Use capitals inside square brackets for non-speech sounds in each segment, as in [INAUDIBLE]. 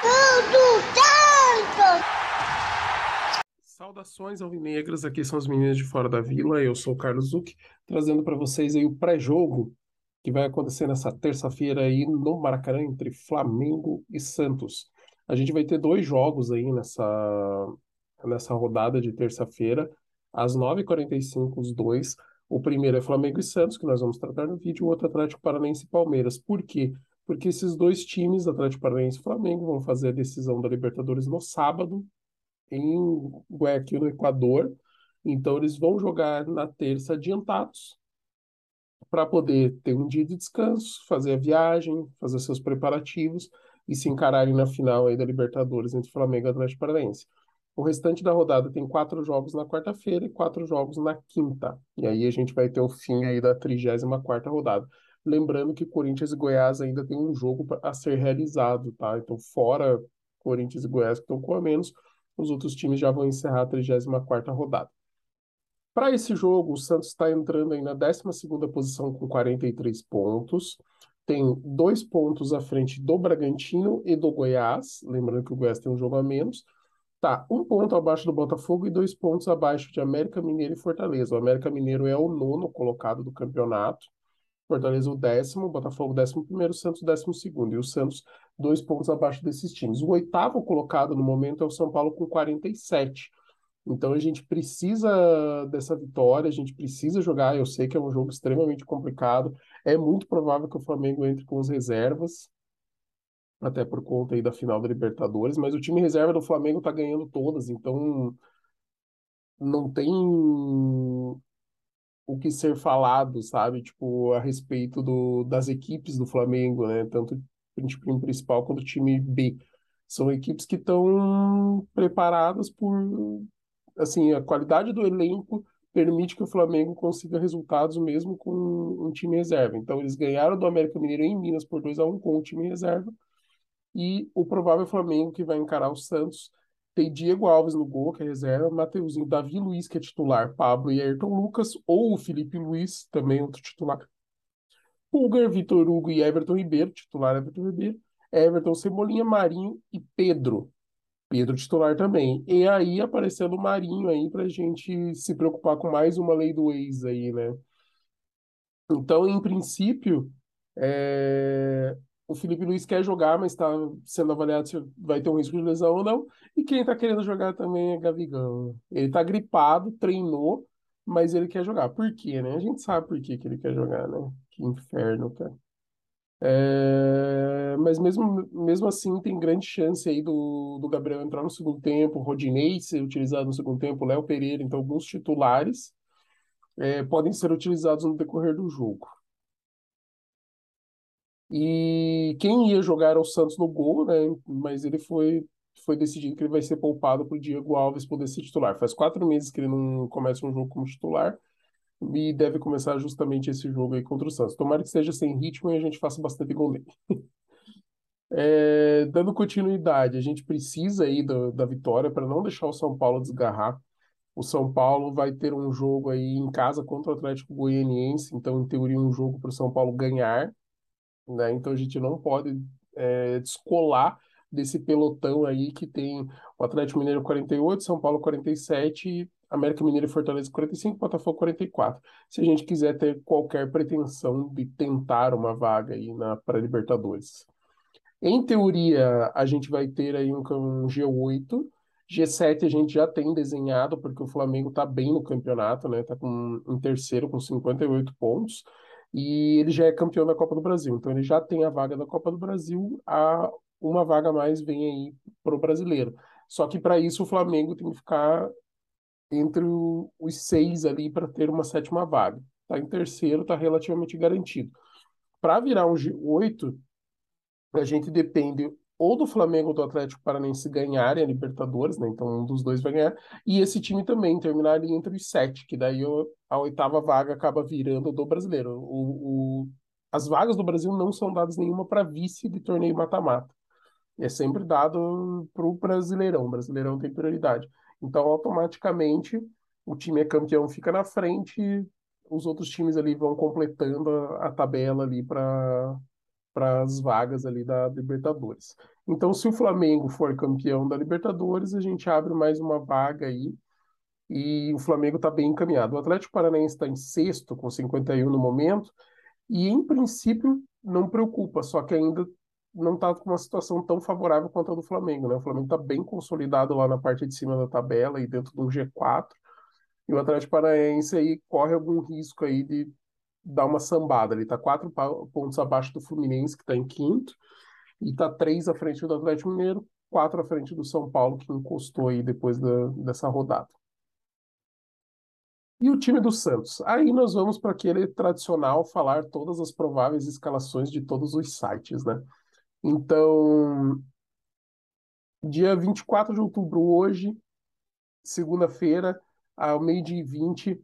Tudo tanto! Saudações alvinegras, aqui são os meninos de Fora da Vila, eu sou o Carlos Zuc, trazendo para vocês aí o pré-jogo que vai acontecer nessa terça-feira aí no Maracanã entre Flamengo e Santos. A gente vai ter dois jogos aí nessa, nessa rodada de terça-feira, às 9h45 os dois. O primeiro é Flamengo e Santos, que nós vamos tratar no vídeo, o outro Atlético Paranaense e Palmeiras. Por quê? Esses dois times, Atlético Paranaense e Flamengo, vão fazer a decisão da Libertadores no sábado, em Guayaquil, no Equador. Então, eles vão jogar na terça adiantados para poder ter um dia de descanso, fazer a viagem, fazer seus preparativos e se encararem na final aí da Libertadores entre Flamengo e Atlético Paranaense. O restante da rodada tem quatro jogos na quarta-feira e quatro jogos na quinta. E aí a gente vai ter o fim aí da 34ª rodada. Lembrando que Corinthians e Goiás ainda tem um jogo a ser realizado, tá? Então, fora Corinthians e Goiás que estão com a menos, os outros times já vão encerrar a 34ª rodada. Para esse jogo, o Santos está entrando aí na 12ª posição com 43 pontos. Tem dois pontos à frente do Bragantino e do Goiás. Lembrando que o Goiás tem um jogo a menos. Tá, um ponto abaixo do Botafogo e dois pontos abaixo de América Mineiro e Fortaleza. O América Mineiro é o nono colocado do campeonato. Fortaleza o décimo, Botafogo décimo primeiro, Santos décimo segundo. E o Santos dois pontos abaixo desses times. O oitavo colocado no momento é o São Paulo com 47. Então a gente precisa dessa vitória, a gente precisa jogar. Eu sei que é um jogo extremamente complicado. É muito provável que o Flamengo entre com as reservas, até por conta aí da final da Libertadores, mas o time reserva do Flamengo tá ganhando todas, então não tem o que ser falado, sabe? Tipo, a respeito do, das equipes do Flamengo, né? Tanto o time principal quanto o time B. São equipes que estão preparadas por, assim, a qualidade do elenco permite que o Flamengo consiga resultados mesmo com um time reserva. Então, eles ganharam do América Mineiro em Minas por 2 a 1 com o time reserva. E o provável Flamengo que vai encarar o Santos tem Diego Alves no gol, que é reserva, Mateuzinho, Davi Luiz, que é titular, Pablo e Ayrton Lucas, ou o Felipe Luiz, também outro titular. Pulgar, Vitor Hugo e Everton Ribeiro, titular Everton Ribeiro, Everton Cebolinha, Marinho e Pedro. Pedro titular também. E aí aparecendo o Marinho aí pra gente se preocupar com mais uma lei do ex aí, né? Então, em princípio, é o Felipe Luiz quer jogar, mas está sendo avaliado se vai ter um risco de lesão ou não. E quem está querendo jogar também é Gavigão. Ele está gripado, treinou, mas ele quer jogar. Por quê, né? A gente sabe por quê que ele quer jogar, né? Que inferno, cara. É... Mas mesmo, mesmo assim, tem grande chance aí do, do Gabriel entrar no segundo tempo, Rodinei ser utilizado no segundo tempo, Léo Pereira, então alguns titulares é, podem ser utilizados no decorrer do jogo. E quem ia jogar era o Santos no gol, né? Mas ele foi, foi decidido que ele vai ser poupado para o Diego Alves poder ser titular. Faz quatro meses que ele não começa um jogo como titular e deve começar justamente esse jogo aí contra o Santos. Tomara que esteja sem ritmo e a gente faça bastante gol nele. [LAUGHS] É, dando continuidade, a gente precisa aí da, da vitória para não deixar o São Paulo desgarrar. O São Paulo vai ter um jogo aí em casa contra o Atlético Goianiense, então, em teoria, um jogo para o São Paulo ganhar né? Então a gente não pode é, descolar desse pelotão aí que tem o Atlético Mineiro 48, São Paulo 47, América Mineiro e Fortaleza 45, Botafogo 44. Se a gente quiser ter qualquer pretensão de tentar uma vaga aí na pré-Libertadores. Em teoria, a gente vai ter aí um, um G8, G7 a gente já tem desenhado, porque o Flamengo está bem no campeonato, né? Está com, em terceiro com 58 pontos e ele já é campeão da Copa do Brasil. Então ele já tem a vaga da Copa do Brasil, a uma vaga a mais vem aí para o brasileiro. Só que para isso o Flamengo tem que ficar entre os seis ali para ter uma sétima vaga. Tá em terceiro, tá relativamente garantido. Para virar um G8, a gente depende ou do Flamengo ou do Atlético Paranense ganharem a Libertadores, né? Então um dos dois vai ganhar. E esse time também terminar ali entre os sete, que daí a oitava vaga acaba virando do brasileiro. O, o... As vagas do Brasil não são dadas nenhuma para vice de torneio mata-mata. É sempre dado para o Brasileirão. O Brasileirão tem prioridade. Então, automaticamente, o time é campeão, fica na frente, os outros times ali vão completando a, a tabela ali para para as vagas ali da Libertadores. Então, se o Flamengo for campeão da Libertadores, a gente abre mais uma vaga aí e o Flamengo está bem encaminhado. O Atlético Paranaense está em sexto, com 51 no momento, e em princípio não preocupa, só que ainda não está com uma situação tão favorável quanto a do Flamengo, né? O Flamengo está bem consolidado lá na parte de cima da tabela e dentro do G4, e o Atlético Paranaense aí corre algum risco aí de dar uma sambada. Ele está quatro pontos abaixo do Fluminense, que está em quinto, e está três à frente do Atlético Mineiro, quatro à frente do São Paulo, que encostou aí depois da, dessa rodada. E o time do Santos? Aí nós vamos para aquele tradicional falar todas as prováveis escalações de todos os sites, né? Então, dia 24 de outubro, hoje, segunda-feira, ao meio-dia e 20,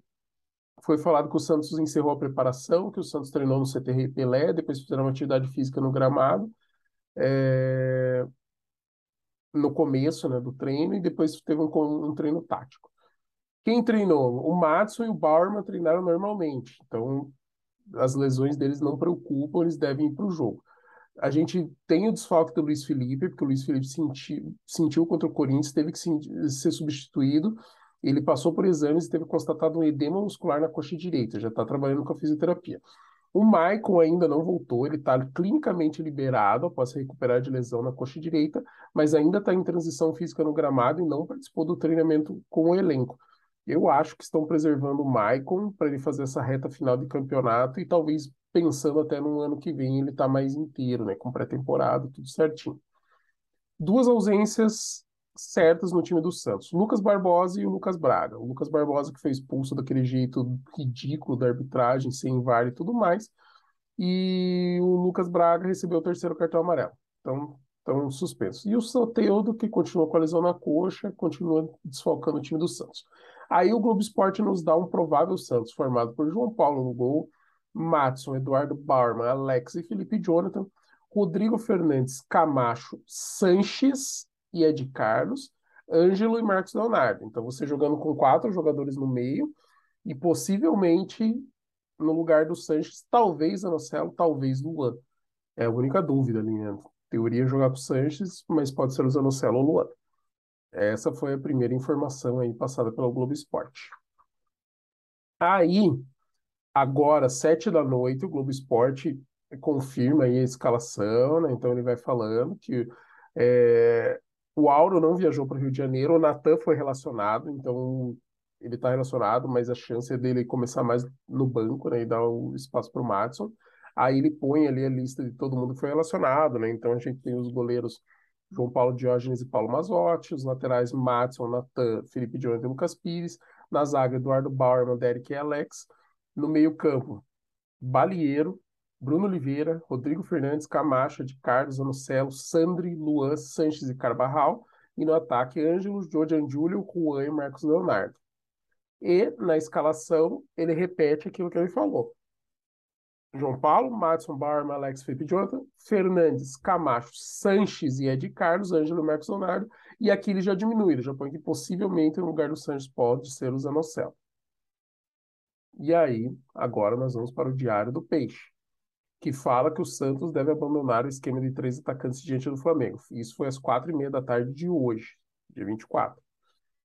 foi falado que o Santos encerrou a preparação, que o Santos treinou no CTR Pelé, depois fizeram uma atividade física no gramado, é... no começo né, do treino, e depois teve um, um treino tático. Quem treinou? O Matson e o Bauerman treinaram normalmente. Então, as lesões deles não preocupam, eles devem ir para o jogo. A gente tem o desfalque do Luiz Felipe, porque o Luiz Felipe sentiu, sentiu contra o Corinthians, teve que ser substituído. Ele passou por exames e teve constatado um edema muscular na coxa direita, já está trabalhando com a fisioterapia. O Maicon ainda não voltou, ele está clinicamente liberado após se recuperar de lesão na coxa direita, mas ainda está em transição física no gramado e não participou do treinamento com o elenco. Eu acho que estão preservando o Maicon para ele fazer essa reta final de campeonato e talvez pensando até no ano que vem ele tá mais inteiro, né, com pré-temporada, tudo certinho. Duas ausências certas no time do Santos, Lucas Barbosa e o Lucas Braga. O Lucas Barbosa que foi expulso daquele jeito ridículo da arbitragem, sem VAR e tudo mais, e o Lucas Braga recebeu o terceiro cartão amarelo. Então, estão suspensos. E o Soteudo, que continua com a lesão na coxa, continua desfalcando o time do Santos. Aí o Globo Esporte nos dá um provável Santos, formado por João Paulo no gol, Matson, Eduardo Barman, Alex e Felipe Jonathan, Rodrigo Fernandes, Camacho, Sanches e Ed Carlos, Ângelo e Marcos Leonardo. Então você jogando com quatro jogadores no meio e possivelmente no lugar do Sanches, talvez Anocelo, talvez Luan. É a única dúvida ali, né? Teoria jogar com o Sanches, mas pode ser o Zanocelo ou Luan. Essa foi a primeira informação aí passada pelo Globo Esporte. Aí, agora, sete da noite, o Globo Esporte confirma aí a escalação, né? Então ele vai falando que é, o Auro não viajou para o Rio de Janeiro, o Natan foi relacionado, então ele está relacionado, mas a chance é dele começar mais no banco, né? E dar o espaço para o Madison. Aí ele põe ali a lista de todo mundo que foi relacionado, né? Então a gente tem os goleiros João Paulo Diógenes e Paulo Mazotti, os laterais Matson, Natan, Felipe Jonathan e Lucas Pires, na zaga Eduardo Bauerman, Derek e Alex, no meio-campo Balieiro, Bruno Oliveira, Rodrigo Fernandes, Camacho, de Carlos, Anocelo, Sandri, Luan, Sanches e Carbarral, e no ataque Ângelo, Jordan Júlio, Juan e Marcos Leonardo. E na escalação ele repete aquilo que ele falou. João Paulo, Madison Barma, Alex Felipe Jonathan, Fernandes, Camacho, Sanches e Ed Carlos, Ângelo Marcos Leonardo, e aqui ele já diminui, ele já põe que possivelmente no lugar do Sanches pode ser o Zanocelo. E aí, agora nós vamos para o Diário do Peixe, que fala que o Santos deve abandonar o esquema de três atacantes diante do Flamengo. Isso foi às quatro e meia da tarde de hoje, dia 24.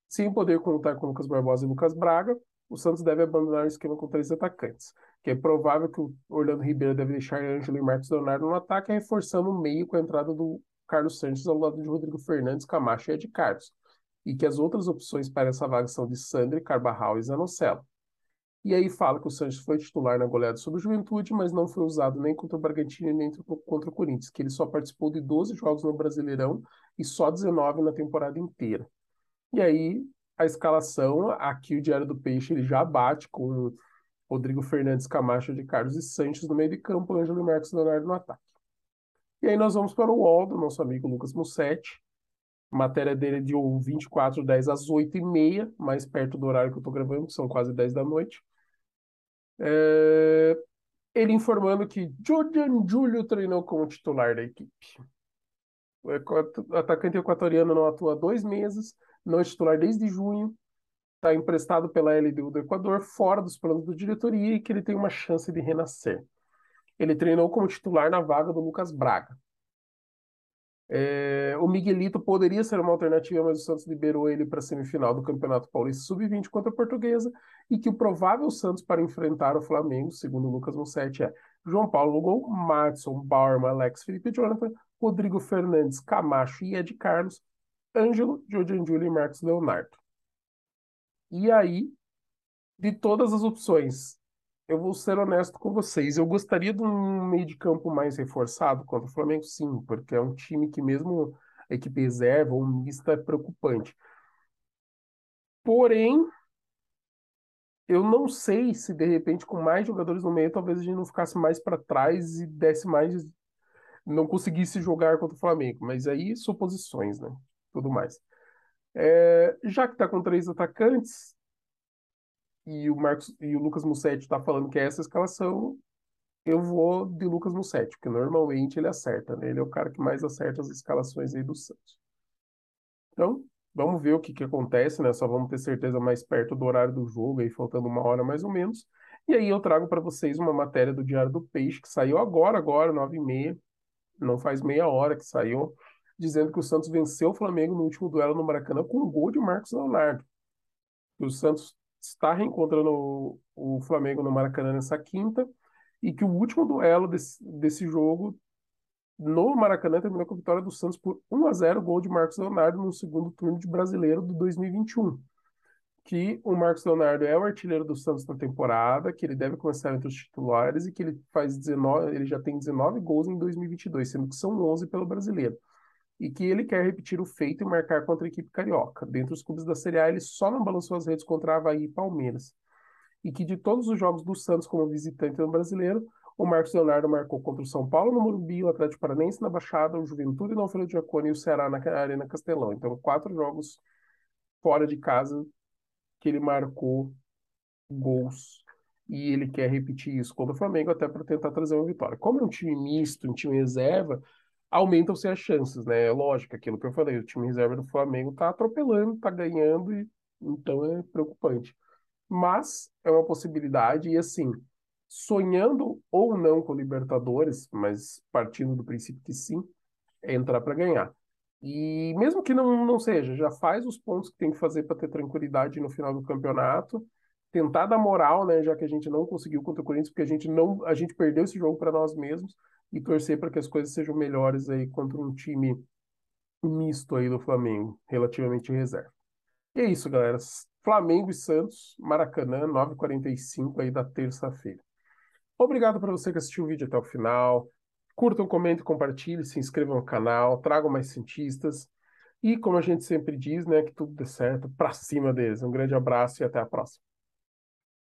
Sem poder contar com Lucas Barbosa e Lucas Braga, o Santos deve abandonar o esquema com três atacantes, que é provável que o Orlando Ribeiro deve deixar Ângelo e Marcos Leonardo no ataque, reforçando o meio com a entrada do Carlos Santos ao lado de Rodrigo Fernandes, Camacho e Ed Carlos, e que as outras opções para essa vaga são de Sandri, Carbarral e Zanocelo. E aí fala que o Santos foi titular na goleada sobre o Juventude, mas não foi usado nem contra o Bragantino nem contra o Corinthians, que ele só participou de 12 jogos no Brasileirão e só 19 na temporada inteira. E aí a escalação, aqui o Diário do Peixe ele já bate com Rodrigo Fernandes Camacho de Carlos e Sanches no meio de campo, Ângelo Marcos Leonardo no ataque. E aí nós vamos para o UOL do nosso amigo Lucas Mussetti. Matéria dele é de 24, 10 às 8 e meia, mais perto do horário que eu estou gravando, que são quase 10 da noite. É... Ele informando que Jordan Júlio treinou como titular da equipe. O atacante equatoriano não atua há dois meses, não é titular desde junho, está emprestado pela LDU do Equador, fora dos planos da diretoria e que ele tem uma chance de renascer. Ele treinou como titular na vaga do Lucas Braga. É, o Miguelito poderia ser uma alternativa, mas o Santos liberou ele para a semifinal do Campeonato Paulista Sub-20 contra a Portuguesa e que o provável Santos para enfrentar o Flamengo, segundo o Lucas Mussetti, é João Paulo gol, Madison, Bauerman, Alex, Felipe Jonathan, Rodrigo Fernandes, Camacho e Ed Carlos, Ângelo, Jordan Júlio e Marcos Leonardo. E aí, de todas as opções, eu vou ser honesto com vocês. Eu gostaria de um meio de campo mais reforçado contra o Flamengo, sim, porque é um time que, mesmo a equipe reserva ou mista, é preocupante. Porém, eu não sei se de repente, com mais jogadores no meio, talvez a gente não ficasse mais para trás e desse mais. não conseguisse jogar contra o Flamengo. Mas aí, suposições, né? Tudo mais. É, já que está com três atacantes, e o Marcos e o Lucas Mussetti está falando que é essa escalação, eu vou de Lucas Mussetti, porque normalmente ele acerta, né? Ele é o cara que mais acerta as escalações aí do Santos. Então, vamos ver o que, que acontece, né? Só vamos ter certeza mais perto do horário do jogo, aí faltando uma hora mais ou menos. E aí eu trago para vocês uma matéria do Diário do Peixe, que saiu agora, agora, nove e meia, não faz meia hora que saiu, dizendo que o Santos venceu o Flamengo no último duelo no Maracanã com um gol de Marcos Leonardo. O Santos está reencontrando o Flamengo no Maracanã nessa quinta e que o último duelo desse, desse jogo no Maracanã terminou com a vitória do Santos por 1 a 0 gol de Marcos Leonardo no segundo turno de Brasileiro do 2021. Que o Marcos Leonardo é o artilheiro do Santos na temporada, que ele deve começar entre os titulares e que ele faz 19, ele já tem 19 gols em 2022, sendo que são 11 pelo Brasileiro e que ele quer repetir o feito e marcar contra a equipe carioca. Dentre os clubes da Série A, ele só não balançou as redes contra Havaí e Palmeiras. E que de todos os jogos do Santos como visitante no brasileiro, o Marcos Leonardo marcou contra o São Paulo no Morumbi, o Atlético Paranaense na Baixada, o Juventude no Alfredo Giacone e o Ceará na Arena Castelão. Então, quatro jogos fora de casa que ele marcou gols e ele quer repetir isso contra o Flamengo até para tentar trazer uma vitória. Como é um time misto, um time reserva, aumentam-se as chances, né? É lógico, aquilo que eu falei, o time reserva do Flamengo tá atropelando, tá ganhando, e então é preocupante. Mas é uma possibilidade, e assim, sonhando ou não com Libertadores, mas partindo do princípio que sim, é entrar para ganhar. E mesmo que não, não seja, já faz os pontos que tem que fazer para ter tranquilidade no final do campeonato, tentar dar moral, né, já que a gente não conseguiu contra o Corinthians, porque a gente não, a gente perdeu esse jogo para nós mesmos e torcer para que as coisas sejam melhores aí contra um time misto aí do Flamengo, relativamente reserva. E é isso, galera. Flamengo e Santos, Maracanã, 9h45 aí da terça-feira. Obrigado para você que assistiu o vídeo até o final. Curtam, comentem, compartilhem, se inscrevam no canal, tragam mais cientistas. E como a gente sempre diz, né, que tudo dê certo, para cima deles. Um grande abraço e até a próxima.